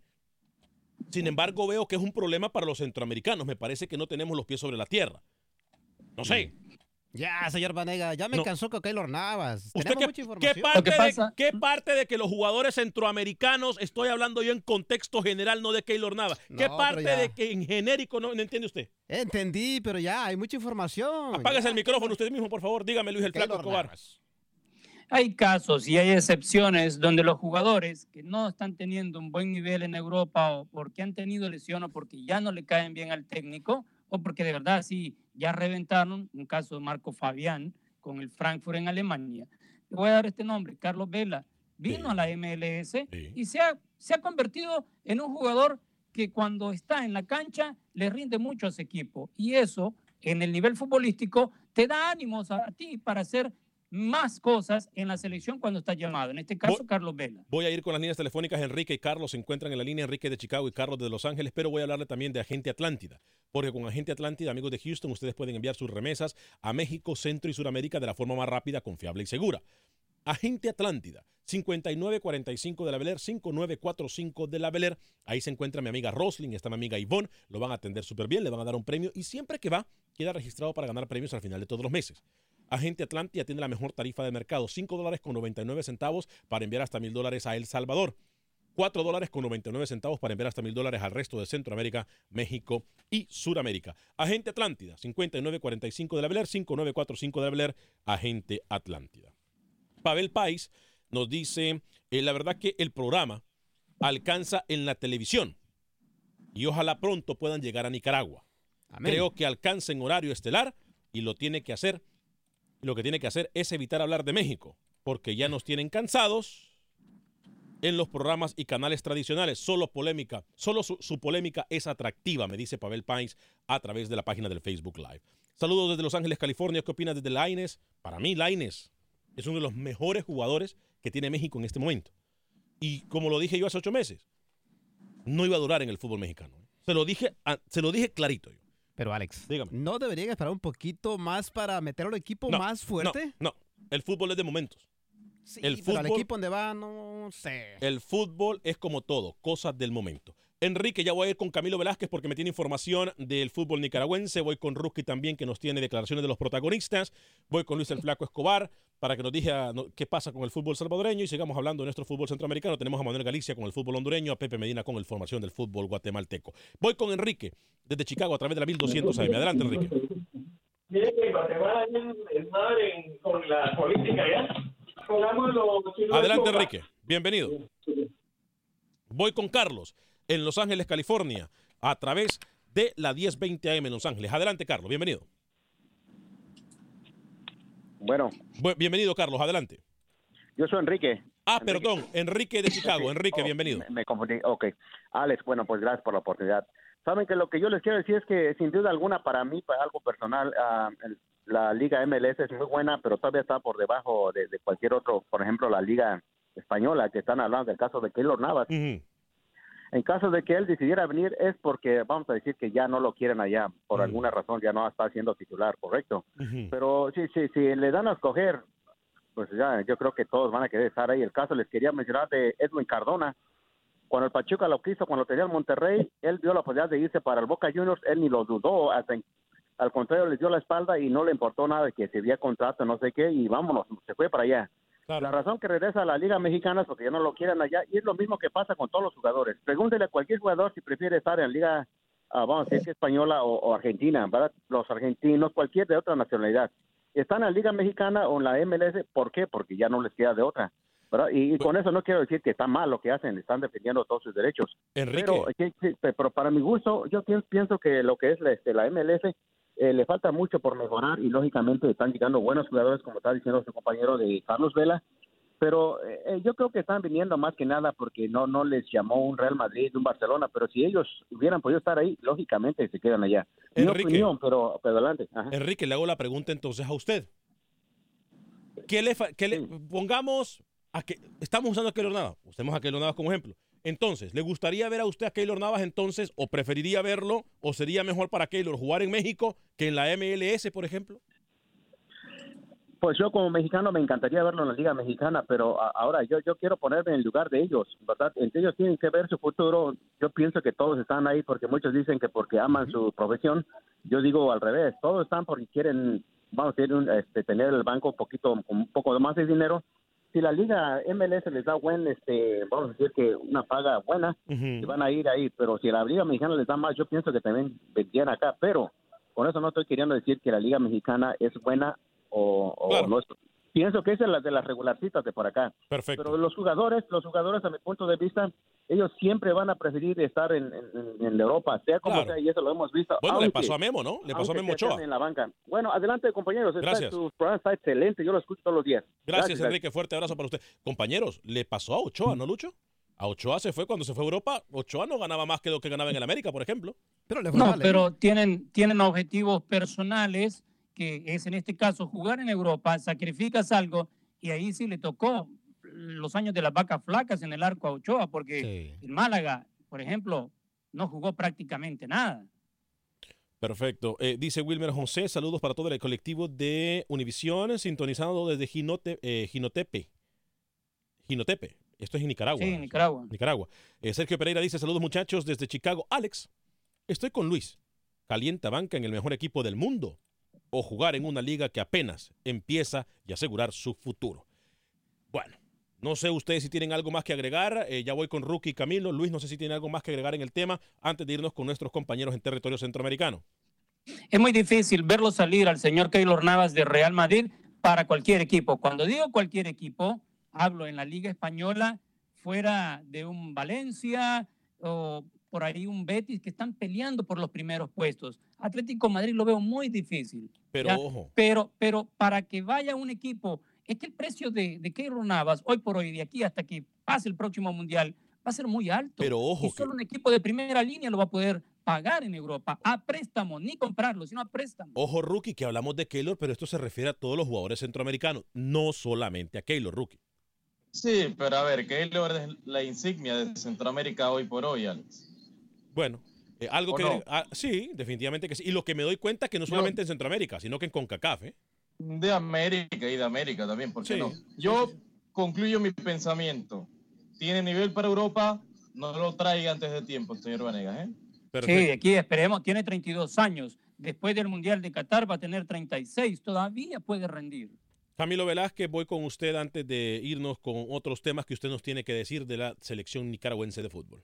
Sin embargo, veo que es un problema para los centroamericanos. Me parece que no tenemos los pies sobre la tierra. No sé. Ya, señor Vanega, ya me No. cansó con Keylor Navas. ¿Usted Tenemos qué, mucha qué información. parte de, qué parte de que los jugadores centroamericanos, estoy hablando yo en contexto general, no de Keylor Navas, qué No, parte ya. de que en genérico no, no entiende usted? Entendí, pero ya, hay mucha información. Apágase el micrófono usted mismo, por favor. Dígame, Luis el Flaco Keylor Escobar. Hay casos y hay excepciones donde los jugadores que no están teniendo un buen nivel en Europa o porque han tenido lesión o porque ya no le caen bien al técnico o porque de verdad sí ya reventaron, un caso de Marco Fabián con el Frankfurt en Alemania. Le voy a dar este nombre, Carlos Vela. Vino a la MLS y se ha, se ha convertido en un jugador que cuando está en la cancha le rinde mucho a ese equipo. Y eso, en el nivel futbolístico, te da ánimos a ti para hacer más cosas en la selección cuando está llamado. En este caso, Carlos Vela. Voy a ir con las líneas telefónicas. Enrique y Carlos se encuentran en la línea. Enrique de Chicago y Carlos de Los Ángeles. Pero voy a hablarle también de Agente Atlántida. Porque con Agente Atlántida, amigos de Houston, ustedes pueden enviar sus remesas a México, Centro y Sudamérica de la forma más rápida, confiable y segura. Agente Atlántida, 5945 de la Beler, 5945 de la Beler. Ahí se encuentra mi amiga Roslyn, está mi amiga Ivonne. Lo van a atender súper bien, le van a dar un premio y siempre que va, queda registrado para ganar premios al final de todos los meses. Agente Atlántida tiene la mejor tarifa de mercado, 5 dólares con 99 centavos para enviar hasta mil dólares a El Salvador. 4 dólares con 99 centavos para enviar hasta mil dólares al resto de Centroamérica, México y Suramérica. Agente Atlántida, 5945 de la Beler, 5945 de la Beler, Agente Atlántida. Pavel Pais nos dice, eh, la verdad que el programa alcanza en la televisión y ojalá pronto puedan llegar a Nicaragua. Creo que alcanza en horario estelar y lo tiene que hacer. Lo que tiene que hacer es evitar hablar de México, porque ya nos tienen cansados en los programas y canales tradicionales. Solo polémica, solo su, polémica es atractiva, me dice Pavel Pines a través de la página del Facebook Live. Saludos desde Los Ángeles, California. ¿Qué opinas desde Laines? Para mí, Laines es uno de los mejores jugadores que tiene México en este momento. Y como lo dije yo hace ocho meses, no iba a durar en el fútbol mexicano. Se lo dije, se lo dije clarito yo. Pero Alex, Dígame. ¿no deberían esperar un poquito más para meter al equipo No, más fuerte? No, no. el fútbol es de momentos. Sí, el pero fútbol- equipo donde va, no sé. El fútbol es como todo, cosas del momento. Enrique, ya voy a ir con Camilo Velázquez porque me tiene información del fútbol nicaragüense. Voy con Ruski también, que nos tiene declaraciones de los protagonistas. Voy con Luis el Flaco Escobar para que nos diga qué pasa con el fútbol salvadoreño y sigamos hablando de nuestro fútbol centroamericano. Tenemos a Manuel Galicia con el fútbol hondureño, a Pepe Medina con el formación del fútbol guatemalteco. Voy con Enrique desde Chicago a través de la 1200 AM. Adelante, Enrique. Mire que Guatemala desmadre en- con la política ya. Pongámoslo. Adelante, es Enrique. Bienvenido. Voy con Carlos en Los Ángeles, California, a través de la 1020 AM en Los Ángeles. Adelante, Carlos. Bienvenido. Bueno. bienvenido, Carlos. Adelante. Yo soy Enrique. Ah, perdón, Enrique de Chicago. Enrique, Oh, bienvenido. Me, me confundí. Ok. Alex, bueno, pues gracias por la oportunidad. Saben que lo que yo les quiero decir es que sin duda alguna para mí, para algo personal, ah, el- la liga MLS es muy buena, pero todavía está por debajo de, de cualquier otro, por ejemplo, la liga española, que están hablando del caso de Keylor Navas. En caso de que él decidiera venir es porque vamos a decir que ya no lo quieren allá, por alguna razón ya no está siendo titular, correcto. Pero sí, sí, sí, le dan a escoger, pues ya yo creo que todos van a querer estar ahí. El caso les quería mencionar de Edwin Cardona. Cuando el Pachuca lo quiso, cuando tenía el Monterrey, él vio la posibilidad de irse para el Boca Juniors, él ni lo dudó, hasta en- al contrario les dio la espalda y no le importó nada de que se había contrato, no sé qué, y vámonos, se fue para allá. La razón que regresa a la Liga Mexicana es porque ya no lo quieren allá y es lo mismo que pasa con todos los jugadores. Pregúntele a cualquier jugador si prefiere estar en Liga, ah, vamos a decir que española o, o argentina, ¿verdad? Los argentinos, cualquier de otra nacionalidad. Están en la Liga Mexicana o en la MLS, ¿por qué? Porque ya no les queda de otra. ¿verdad? Y, y con eso no quiero decir que está mal lo que hacen, están defendiendo todos sus derechos. Enrique. Pero, sí, pero para mi gusto, yo pienso, pienso que lo que es la, este, la MLS eh, le falta mucho por mejorar y lógicamente están llegando buenos jugadores, como está diciendo su compañero de Carlos Vela, pero eh, yo creo que están viniendo más que nada porque no no les llamó un Real Madrid, un Barcelona, pero si ellos hubieran podido estar ahí, lógicamente se quedan allá. Mi Enrique. opinión, pero, pero adelante. Ajá. Enrique, le hago la pregunta entonces a usted. ¿Qué le, qué le pongamos a que estamos usando a Keylor Navas? Usemos a Keylor Navas como ejemplo. Entonces, ¿le gustaría ver a usted a Keylor Navas entonces o preferiría verlo o sería mejor para Keylor jugar en México que en la MLS, por ejemplo? Pues yo como mexicano me encantaría verlo en la Liga Mexicana, pero ahora yo yo quiero ponerme en el lugar de ellos, ¿verdad? Entre ellos tienen que ver su futuro. Yo pienso que todos están ahí porque muchos dicen que porque aman su profesión. Yo digo al revés, todos están porque quieren, vamos a decir, un- este, tener el banco un poquito, un poco más de dinero. Si la Liga MLS les da buen, este, vamos a decir que una paga buena, van a ir ahí, pero si la Liga Mexicana les da más, yo pienso que también vendrían acá, pero con eso no estoy queriendo decir que la Liga Mexicana es buena o, o no es. Pienso que esa es la de las regularcitas de por acá. Perfecto. Pero los jugadores, los jugadores a mi punto de vista, ellos siempre van a preferir estar en, en- en Europa, sea como Claro. sea, y eso lo hemos visto. Bueno, le pasó a Memo, ¿no? Le pasó a Memo Ochoa. En la banca. Bueno, adelante, compañeros. Está- Gracias. su programa está excelente, yo lo escucho todos los días. Gracias, Enrique. Fuerte abrazo para usted. Compañeros, le pasó a Ochoa, ¿no, Lucho? A Ochoa se fue cuando se fue a Europa. Ochoa no ganaba más que lo que ganaba en el América, por ejemplo. Pero le No, pero tienen, tienen objetivos personales, que es en este caso jugar en Europa, sacrificas algo y ahí sí le tocó los años de las vacas flacas en el arco a Ochoa, porque el Málaga, por ejemplo, no jugó prácticamente nada. Perfecto. Eh, dice Wilmer José, saludos para todo el colectivo de Univisión, sintonizado desde Ginote, eh, Ginotepe. Ginotepe. Esto es en Nicaragua. Sí, Nicaragua. Nicaragua. Eh, Sergio Pereira dice, saludos muchachos desde Chicago. Alex, estoy con Luis. Calienta banca en el mejor equipo del mundo o jugar en una liga que apenas empieza y asegurar su futuro. Bueno, no sé ustedes si tienen algo más que agregar. Eh, ya voy con Rookie y Camilo. Luis, no sé si tiene algo más que agregar en el tema antes de irnos con nuestros compañeros en territorio centroamericano. Es muy difícil verlo salir al señor Keylor Navas de Real Madrid para cualquier equipo. Cuando digo cualquier equipo, hablo en la Liga Española, fuera de un Valencia o por ahí un Betis que están peleando por los primeros puestos. Atlético de Madrid lo veo muy difícil. Pero ¿ya? ojo. Pero, pero para que vaya un equipo, es que el precio de, de Keylor Navas hoy por hoy, de aquí hasta que pase el próximo Mundial, va a ser muy alto. Pero ojo Y solo un equipo de primera línea lo va a poder pagar en Europa a préstamo, ni comprarlo, sino a préstamo. Ojo, Rookie, que hablamos de Keylor, pero esto se refiere a todos los jugadores centroamericanos, no solamente a Keylor, Rookie. Sí, pero a ver, Keylor es la insignia de Centroamérica hoy por hoy, Alex. Bueno, eh, algo ¿O que... no? ah, sí, definitivamente que sí. Y lo que me doy cuenta es que no solamente en Centroamérica, sino que en CONCACAF, ¿eh? De América y de América también, ¿por qué Sí. no? Yo concluyo mi pensamiento. Tiene nivel para Europa, no lo traiga antes de tiempo, señor Vanegas, ¿eh? Sí, aquí esperemos, tiene 32 años. Después del Mundial de Qatar va a tener 36, todavía puede rendir. Camilo Velázquez, voy con usted antes de irnos con otros temas que usted nos tiene que decir de la selección nicaragüense de fútbol.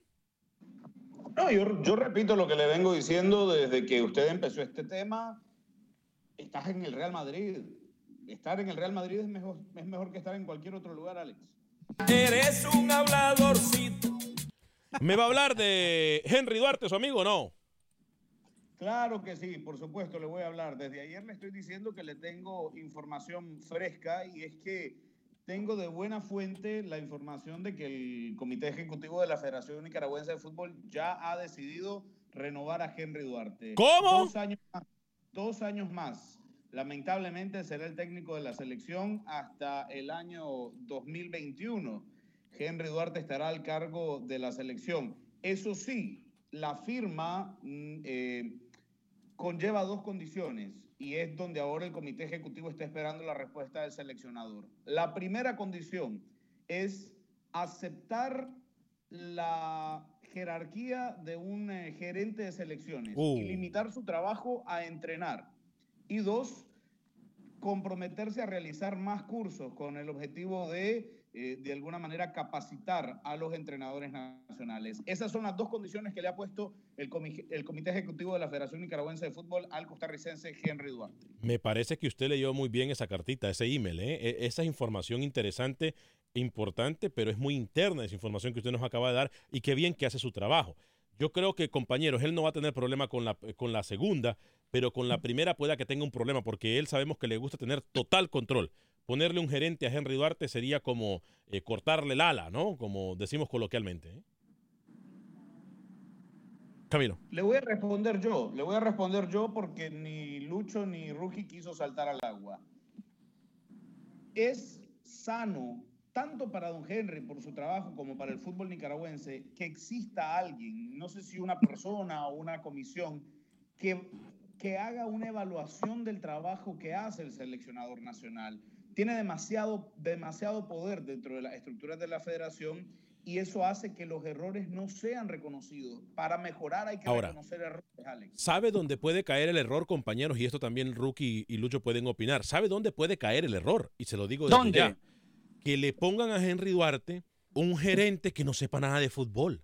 No, yo, yo repito lo que le vengo diciendo desde que usted empezó este tema. Estás en el Real Madrid. Estar en el Real Madrid es mejor, es mejor que estar en cualquier otro lugar, Alex. Eres un habladorcito. ¿Me va a hablar de Henry Duarte, su amigo o no? Claro que sí, por supuesto, le voy a hablar. Desde ayer le estoy diciendo que le tengo información fresca y es que tengo de buena fuente la información de que el Comité Ejecutivo de la Federación Nicaragüense de Fútbol ya ha decidido renovar a Henry Duarte. ¿Cómo? Dos años más. Dos años más. Lamentablemente será el técnico de la selección hasta el año 2021. Henry Duarte estará al cargo de la selección. Eso sí, la firma mm, eh, conlleva dos condiciones y es donde ahora el comité ejecutivo está esperando la respuesta del seleccionador. La primera condición es aceptar la jerarquía de un eh, gerente de selecciones Uh. y limitar su trabajo a entrenar. Y dos, comprometerse a realizar más cursos con el objetivo de, eh, de alguna manera, capacitar a los entrenadores nacionales. Esas son las dos condiciones que le ha puesto el, el Comité Ejecutivo de la Federación Nicaragüense de Fútbol al costarricense Henry Duarte. Me parece que usted leyó muy bien esa cartita, ese email. ¿eh? E- Esa es información interesante, importante, pero es muy interna esa información que usted nos acaba de dar y qué bien que hace su trabajo. Yo creo que, compañeros, él no va a tener problema con la, con la segunda, pero con la primera pueda que tenga un problema porque él sabemos que le gusta tener total control. Ponerle un gerente a Henry Duarte sería como eh, cortarle el ala, ¿no? Como decimos coloquialmente. ¿eh? Camilo. Le voy a responder yo, le voy a responder yo porque ni Lucho ni Ruki quiso saltar al agua. Es sano, tanto para don Henry por su trabajo como para el fútbol nicaragüense, que exista alguien, no sé si una persona o una comisión, que, que haga una evaluación del trabajo que hace el seleccionador nacional. Tiene demasiado, demasiado poder dentro de las estructuras de la federación y eso hace que los errores no sean reconocidos. Para mejorar hay que Ahora, reconocer errores, Alex. ¿Sabe dónde puede caer el error, compañeros? Y esto también Rookie y Lucho pueden opinar. ¿Sabe dónde puede caer el error? Y se lo digo desde ¿Dónde? ya. Que le pongan a Henry Duarte un gerente que no sepa nada de fútbol.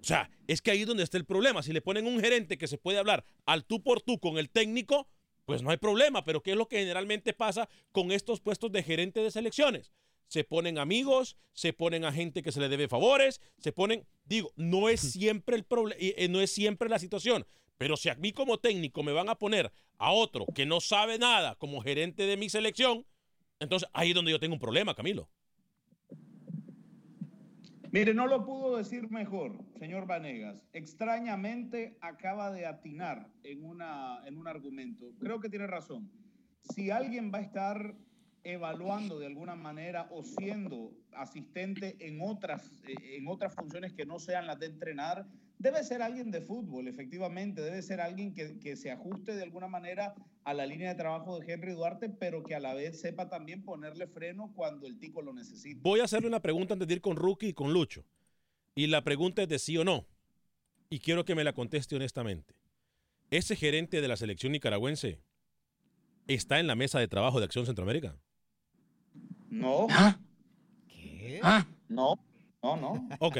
O sea, es que ahí es donde está el problema. Si le ponen un gerente que se puede hablar al tú por tú con el técnico, pues no hay problema. Pero ¿qué es lo que generalmente pasa con estos puestos de gerente de selecciones? Se ponen amigos, se ponen a gente que se le debe favores, se ponen, digo, no es siempre el problema, no es siempre la situación. Pero si a mí como técnico me van a poner a otro que no sabe nada como gerente de mi selección, entonces ahí es donde yo tengo un problema, Camilo. Mire, no lo pudo decir mejor, señor Vanegas. Extrañamente acaba de atinar en, una, en un argumento. Creo que tiene razón. Si alguien va a estar evaluando de alguna manera o siendo asistente en otras, eh, en otras funciones que no sean las de entrenar, debe ser alguien de fútbol, efectivamente, debe ser alguien que, que se ajuste de alguna manera a la línea de trabajo de Henry Duarte, pero que a la vez sepa también ponerle freno cuando el tico lo necesite. Voy a hacerle una pregunta antes de ir con Rookie y con Lucho. Y la pregunta es de sí o no. Y quiero que me la conteste honestamente. ¿Ese gerente de la selección nicaragüense está en la mesa de trabajo de Acción Centroamérica? No. ¿Qué? No, no, no. Ok.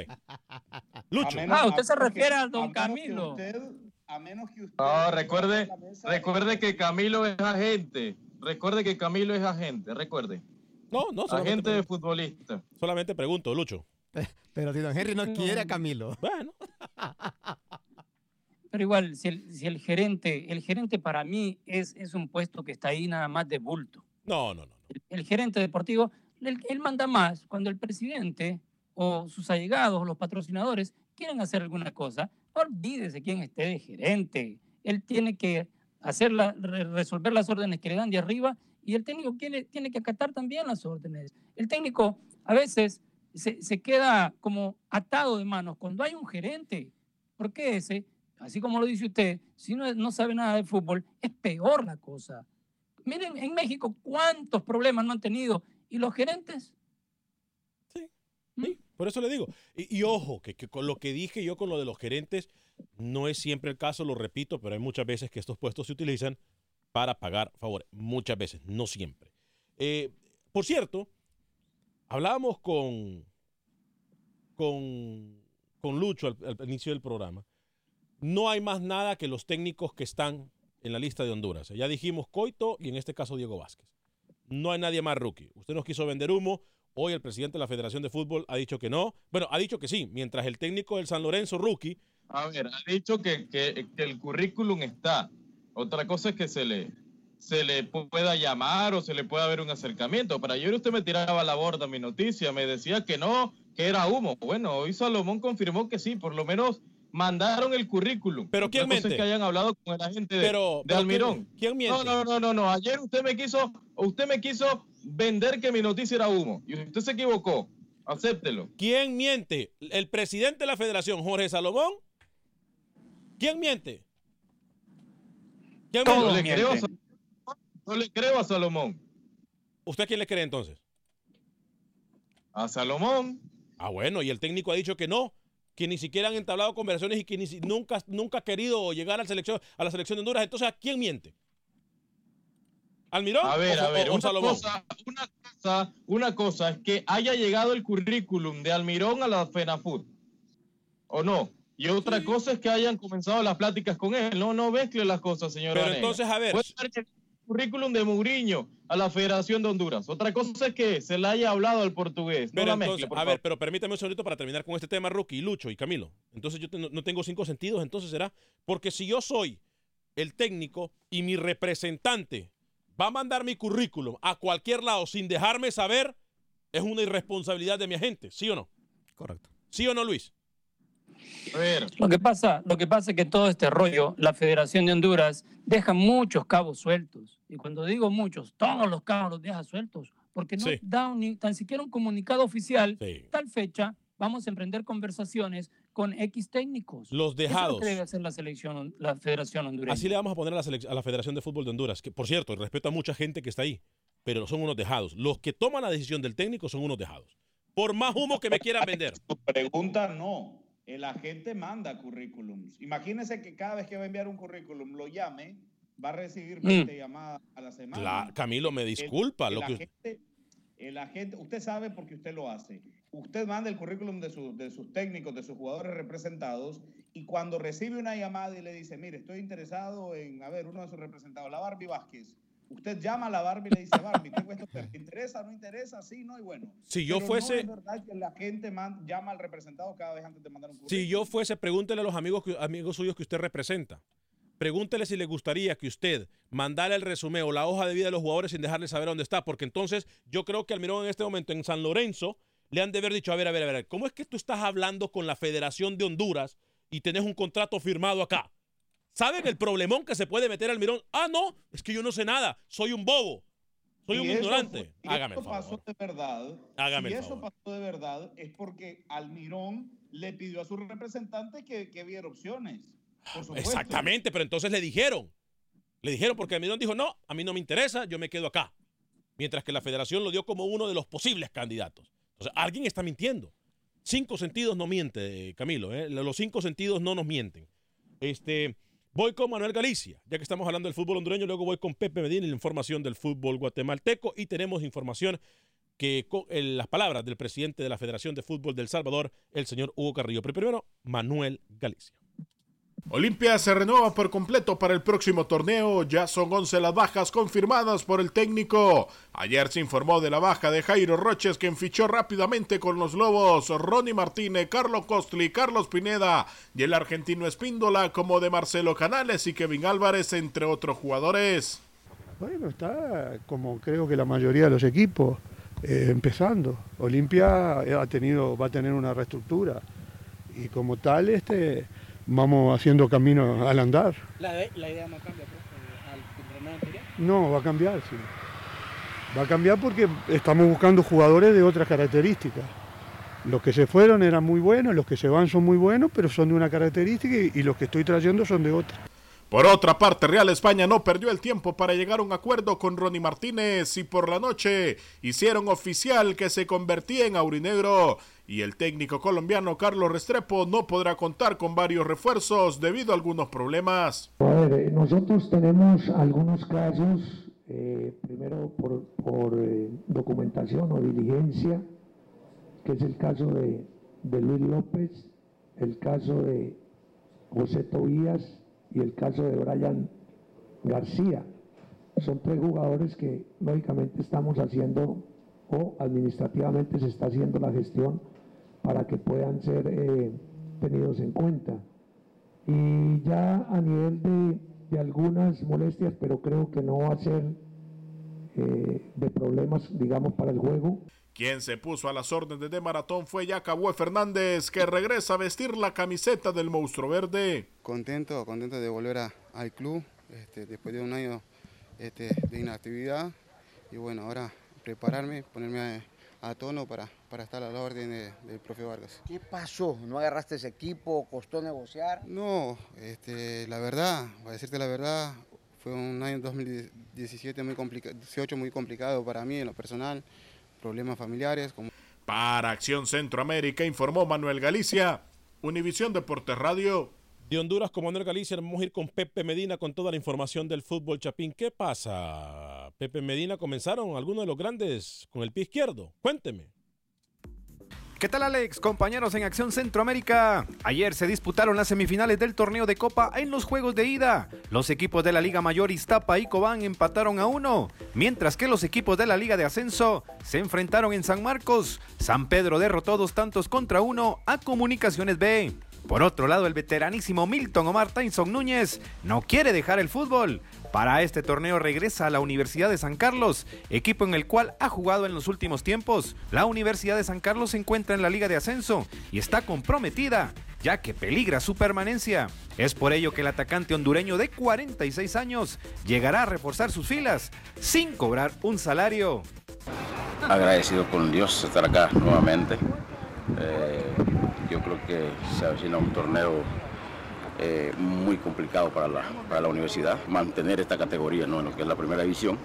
Lucho. Menos- Ah, usted se refiere al don a Camilo. usted- a menos que usted. No, recuerde, recuerde que Camilo es agente. Recuerde que Camilo es agente, recuerde. No, no, solamente Agente de pregunto. futbolista. Solamente pregunto, Lucho. [LAUGHS] Pero si don Henry no quiere a Camilo. Bueno. [LAUGHS] Pero igual, si el, si el gerente, el gerente para mí es, es un puesto que está ahí nada más de bulto. No, no, no. El, el gerente deportivo, él, él manda más cuando el presidente o sus allegados o los patrocinadores quieren hacer alguna cosa. No olvídese quién esté de gerente. Él tiene que hacer la- resolver las órdenes que le dan de arriba y el técnico tiene, tiene que acatar también las órdenes. El técnico a veces se, se queda como atado de manos cuando hay un gerente, porque ese, así como lo dice usted, si no, no sabe nada de fútbol, es peor la cosa. Miren en México cuántos problemas no han tenido y los gerentes Por eso le digo. Y, ojo, que, que con lo que dije yo con lo de los gerentes, no es siempre el caso, lo repito, pero hay muchas veces que estos puestos se utilizan para pagar favores. Muchas veces, no siempre. Eh, por cierto, hablábamos con, con, con Lucho al, al inicio del programa. No hay más nada que los técnicos que están en la lista de Honduras. Ya dijimos Coito y en este caso Diego Vázquez. No hay nadie más rookie. Usted nos quiso vender humo. Hoy el presidente de la Federación de Fútbol ha dicho que no. Bueno, ha dicho que sí, mientras el técnico del San Lorenzo, rookie, A ver, ha dicho que, que- que el currículum está. Otra cosa es que se le, se le pueda llamar o se le pueda ver un acercamiento. Para ayer usted me tiraba la borda mi noticia, me decía que no, que era humo. Bueno, hoy Salomón confirmó que sí, por lo menos mandaron el currículum. Pero ¿quién miente? que hayan hablado con el agente de, pero, de Almirón. ¿quién, miente? No, no, no, no, no. Ayer usted me quiso, usted me quiso vender que mi noticia era humo y usted se equivocó. Acéptelo. ¿Quién miente? ¿El presidente de la federación, Jorge Salomón? ¿Quién miente? ¿Quién no, le creo, no le creo a Salomón. ¿Usted a quién le cree entonces? A Salomón. Ah, bueno, y el técnico ha dicho que no, que ni siquiera han entablado conversaciones y que ni, nunca, nunca ha querido llegar a la, selección, a la selección de Honduras. Entonces, ¿a quién miente? ¿Almirón? A ver, o, a ver, o una, Salomón? cosa, una, cosa, una cosa es que haya llegado el currículum de Almirón a la FENAFUT, ¿o no? Y otra cosa es que hayan comenzado las pláticas con él. No, no mezcle las cosas, señor. Pero entonces, a ver. Puede el currículum de Mourinho a la Federación de Honduras. Otra cosa es que se le haya hablado al portugués. No Pero la entonces, mezcle, por a favor. ver, pero permítame un segundito para terminar con este tema, Rookie, Lucho y Camilo. Entonces yo te- no tengo cinco sentidos, entonces será. Porque si yo soy el técnico y mi representante va a mandar mi currículum a cualquier lado sin dejarme saber, es una irresponsabilidad de mi agente, ¿sí o no? Correcto. ¿Sí o no, Luis? A ver. Lo que pasa, lo que pasa es que todo este rollo, la Federación de Honduras deja muchos cabos sueltos. Y cuando digo muchos, todos los cabos los deja sueltos, porque no Sí. da ni tan siquiera un comunicado oficial. Sí. Tal fecha vamos a emprender conversaciones con X técnicos. Los Eso es dejados. lo que debe hacer la selección, la Federación hondureña. Así le vamos a poner a la, a la Federación de Fútbol de Honduras, que por cierto, respeto a mucha gente que está ahí, pero son unos dejados. Los que toman la decisión del técnico son unos dejados. Por más humo que me quieran vender. [LAUGHS] Tu pregunta no. El agente manda currículums. Imagínese que cada vez que va a enviar un currículum lo llame, va a recibir 20 llamadas a la semana. Cla- Camilo, me El- disculpa. El, lo que, agente, el agente, usted sabe porque usted lo hace. Usted manda el currículum de, su- de sus técnicos, de sus jugadores representados, y cuando recibe una llamada y le dice, mire, estoy interesado en, a ver, uno de sus representados, la Barbie Vázquez. Usted llama a la Barbie y le dice, Barbie, tengo esto, ¿te interesa, no interesa? Sí, no, y bueno. Si yo Pero fuese- No es verdad que la gente man- llama al representado cada vez antes de mandar un currículum. si yo fuese, pregúntele a los amigos, amigos suyos que usted representa. Pregúntele si le gustaría que usted mandara el resumen o la hoja de vida de los jugadores sin dejarles saber dónde está, porque entonces yo creo que Almirón en este momento en San Lorenzo le han de haber dicho, a ver, a ver, a ver, ¿cómo es que tú estás hablando con la Federación de Honduras y tenés un contrato firmado acá? ¿Saben el problemón que se puede meter Almirón? Ah, no, es que yo no sé nada, soy un bobo, soy Si un eso ignorante. fue- Hágame el eso favor. pasó de verdad. Hágame si el eso favor. pasó de verdad es porque Almirón le pidió a su representante que, que viera opciones. Por. Exactamente, pero entonces le dijeron. Le dijeron porque Almirón dijo, no, a mí no me interesa, yo me quedo acá. Mientras que la federación lo dio como uno de los posibles candidatos. Entonces, alguien está mintiendo. Cinco sentidos no miente, Camilo. ¿eh? Los cinco sentidos no nos mienten. Este, voy con Manuel Galicia, ya que estamos hablando del fútbol hondureño, luego voy con Pepe Medina y la información del fútbol guatemalteco y tenemos información que eh, las palabras del presidente de la Federación de Fútbol del Salvador, el señor Hugo Carrillo. Pero primero, Manuel Galicia. Olimpia se renueva por completo para el próximo torneo. Ya son 11 las bajas confirmadas por el técnico. Ayer se informó de la baja de Jairo Roches, quien fichó rápidamente con los Lobos. Ronnie Martínez, Carlos Costli, Carlos Pineda y el argentino Espíndola, como de Marcelo Canales y Kevin Álvarez, entre otros jugadores. Bueno, está como creo que la mayoría de los equipos eh, empezando. Olimpia ha tenido, va a tener una reestructura y como tal este, vamos haciendo camino al andar. La, la idea no cambia profe, al torneo anterior. No, va a cambiar, sí. Va a cambiar porque estamos buscando jugadores de otras características. Los que se fueron eran muy buenos, los que se van son muy buenos, pero son de una característica y, y los que estoy trayendo son de otra. Por otra parte, Real España no perdió el tiempo para llegar a un acuerdo con Ronnie Martínez y por la noche hicieron oficial que se convertía en aurinegro y el técnico colombiano Carlos Restrepo no podrá contar con varios refuerzos debido a algunos problemas. A ver, eh, nosotros tenemos algunos casos, eh, primero por, por, eh, documentación o diligencia, que es el caso de, de Luis López, el caso de José Tobías y el caso de Brian García. Son tres jugadores que lógicamente estamos haciendo o administrativamente se está haciendo la gestión para que puedan ser eh, tenidos en cuenta. Y ya a nivel de, de algunas molestias, pero creo que no va a ser eh, de problemas, digamos, para el juego. Quien se puso a las órdenes de maratón fue Yacabue Fernández, que regresa a vestir la camiseta del monstruo verde. Contento, contento de volver a, al club este, después de un año este, de inactividad. Y bueno, ahora prepararme, ponerme a, a tono para, para estar a la orden de- del profe Vargas. ¿Qué pasó? ¿No agarraste ese equipo? ¿Costó negociar? No, este, la verdad, para decirte la verdad, fue un año 2017 muy complicado, 18 muy complicado para mí en lo personal, problemas familiares, como Para Acción Centroamérica informó Manuel Galicia, Univisión Deportes Radio. De Honduras con Manuel Galicia, vamos a ir con Pepe Medina con toda la información del fútbol chapín. ¿Qué pasa? Pepe Medina comenzaron algunos de los grandes con el pie izquierdo. Cuénteme. ¿Qué tal Alex? Compañeros en Acción Centroamérica. Ayer se disputaron las semifinales del torneo de Copa en los juegos de ida. Los equipos de la Liga Mayor Iztapa y Cobán empataron a uno, mientras que los equipos de la Liga de Ascenso se enfrentaron en San Marcos. San Pedro derrotó dos tantos contra uno a Comunicaciones B. Por otro lado, el veteranísimo Milton Omar Tyson Núñez no quiere dejar el fútbol. Para este torneo regresa a la Universidad de San Carlos, equipo en el cual ha jugado en los últimos tiempos. La Universidad de San Carlos se encuentra en la Liga de Ascenso y está comprometida, ya que peligra su permanencia. Es por ello que el atacante hondureño de 46 años llegará a reforzar sus filas sin cobrar un salario. agradecido con Dios estar acá nuevamente. Eh, yo creo que se avecina un torneo eh, muy complicado para la, para la universidad, mantener esta categoría ¿no? en lo que es la primera división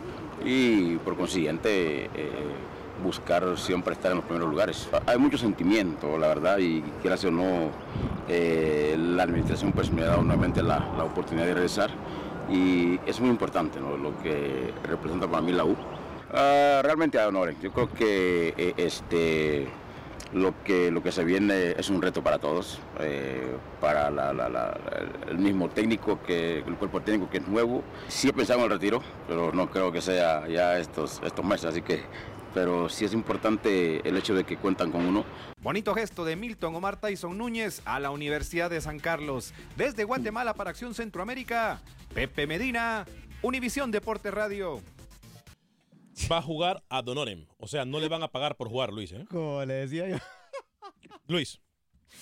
y por consiguiente eh, buscar siempre estar en los primeros lugares. Hay mucho sentimiento, la verdad, y quiera o no, eh, la administración pues me ha dado nuevamente la, la oportunidad de regresar y es muy importante lo que representa para mí la U. Ah, realmente a honores. Yo creo que este, lo, que, lo que se viene es un reto para todos, eh, para el mismo técnico, que, el cuerpo técnico que es nuevo. Sí he pensado en el retiro, pero no creo que sea ya estos, estos meses, así que, pero sí es importante el hecho de que cuentan con uno. Bonito gesto de Milton Omar Tyson Núñez a la Universidad de San Carlos. Desde Guatemala para Acción Centroamérica, Pepe Medina, Univisión Deporte Radio. [LAUGHS] Va a jugar a Donorem. O sea, no le van a pagar por jugar, Luis. ¿eh? Como le decía yo. Luis.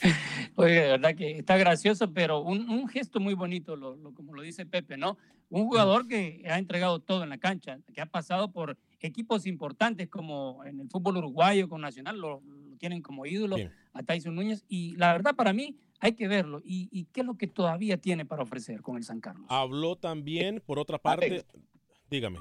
[LAUGHS] Oye, de verdad que está gracioso, pero un, un gesto muy bonito, lo, lo- como lo dice Pepe, ¿no? Un jugador que ha entregado todo en la cancha, que ha pasado por equipos importantes como en el fútbol uruguayo con Nacional, lo, lo tienen como ídolo a Tyson Núñez, y la verdad para mí hay que verlo. ¿Y, y qué es lo que todavía tiene para ofrecer con el San Carlos? Habló también, por otra parte, dígame.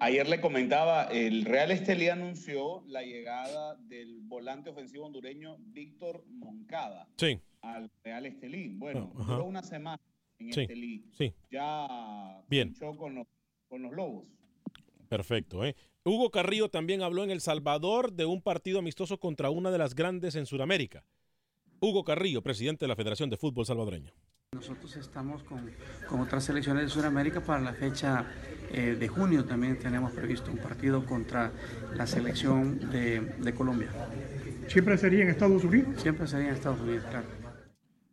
Ayer le comentaba, el Real Estelí anunció la llegada del volante ofensivo hondureño Víctor Moncada Sí. al Real Estelí. Bueno, ajá. duró una semana en Sí, Estelí. sí. Ya Bien. con los, con los Lobos. Perfecto. ¿eh? Hugo Carrillo también habló en El Salvador de un partido amistoso contra una de las grandes en Sudamérica. Hugo Carrillo, presidente de la Federación de Fútbol Salvadoreña. Nosotros estamos con, con otras selecciones de Sudamérica para la fecha eh, de junio. También tenemos previsto un partido contra la selección de, de Colombia. ¿Siempre sería en Estados Unidos? Siempre sería en Estados Unidos, claro.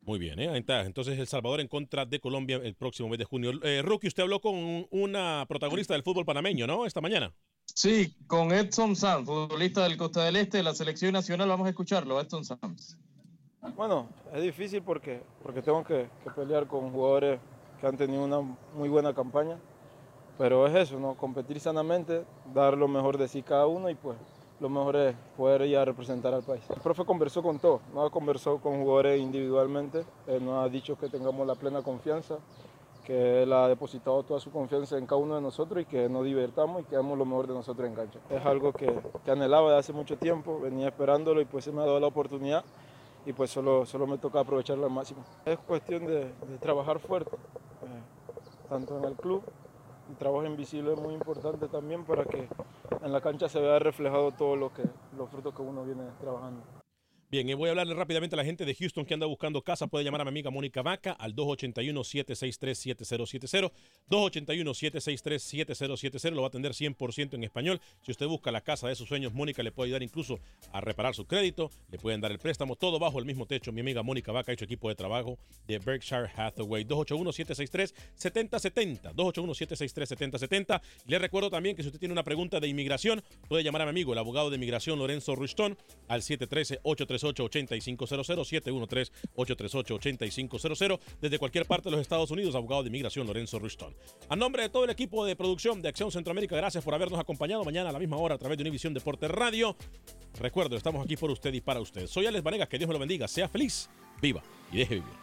Muy bien, ¿eh? ahí está. Entonces El Salvador en contra de Colombia el próximo mes de junio. Eh, Rookie, usted habló con una protagonista del fútbol panameño, ¿no? Esta mañana. Sí, con Edson Sanz, futbolista del Costa del Este de la selección nacional. Vamos a escucharlo, Edson Sanz. Bueno, es difícil porque, porque tengo que, que pelear con jugadores que han tenido una muy buena campaña, pero es eso, ¿no? competir sanamente, dar lo mejor de sí cada uno y pues lo mejor es poder ir representar al país. El profe conversó con todos, no conversó con jugadores individualmente, él nos ha dicho que tengamos la plena confianza, que él ha depositado toda su confianza en cada uno de nosotros y que nos divertamos y que damos lo mejor de nosotros en cancha. Es algo que, anhelaba de hace mucho tiempo, venía esperándolo y pues se me ha dado la oportunidad y pues solo, solo me toca aprovecharlo al máximo. Es cuestión de, de trabajar fuerte, eh, tanto en el club, el trabajo invisible es muy importante también para que en la cancha se vea reflejado todo lo que, los frutos que uno viene trabajando. Bien, y voy a hablarle rápidamente a la gente de Houston que anda buscando casa. Puede llamar a mi amiga Mónica Vaca al 281-763-7070. 281-763-7070. Lo va a atender 100% en español. Si usted busca la casa de sus sueños, Mónica le puede ayudar incluso a reparar su crédito. Le pueden dar el préstamo. Todo bajo el mismo techo. Mi amiga Mónica Vaca ha hecho equipo de trabajo de Berkshire Hathaway. 281-763-7070. 281-763-7070. Le recuerdo también que si usted tiene una pregunta de inmigración, puede llamar a mi amigo, el abogado de inmigración Lorenzo Rushton, al 713-838-8500, 713-838-8500, desde cualquier parte de los Estados Unidos, abogado de inmigración Lorenzo Rushton. A nombre de todo el equipo de producción de Acción Centroamérica, gracias por habernos acompañado mañana a la misma hora a través de Univisión Deporte Radio. Recuerdo, estamos aquí por usted y para usted. Soy Alex Vanegas, que Dios me lo bendiga, sea feliz, viva y deje vivir.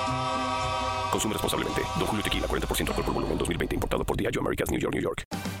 Consume responsablemente. Don Julio Tequila, 40% alcohol por volumen, 2020. Importado por Diageo Americas, New York, New York.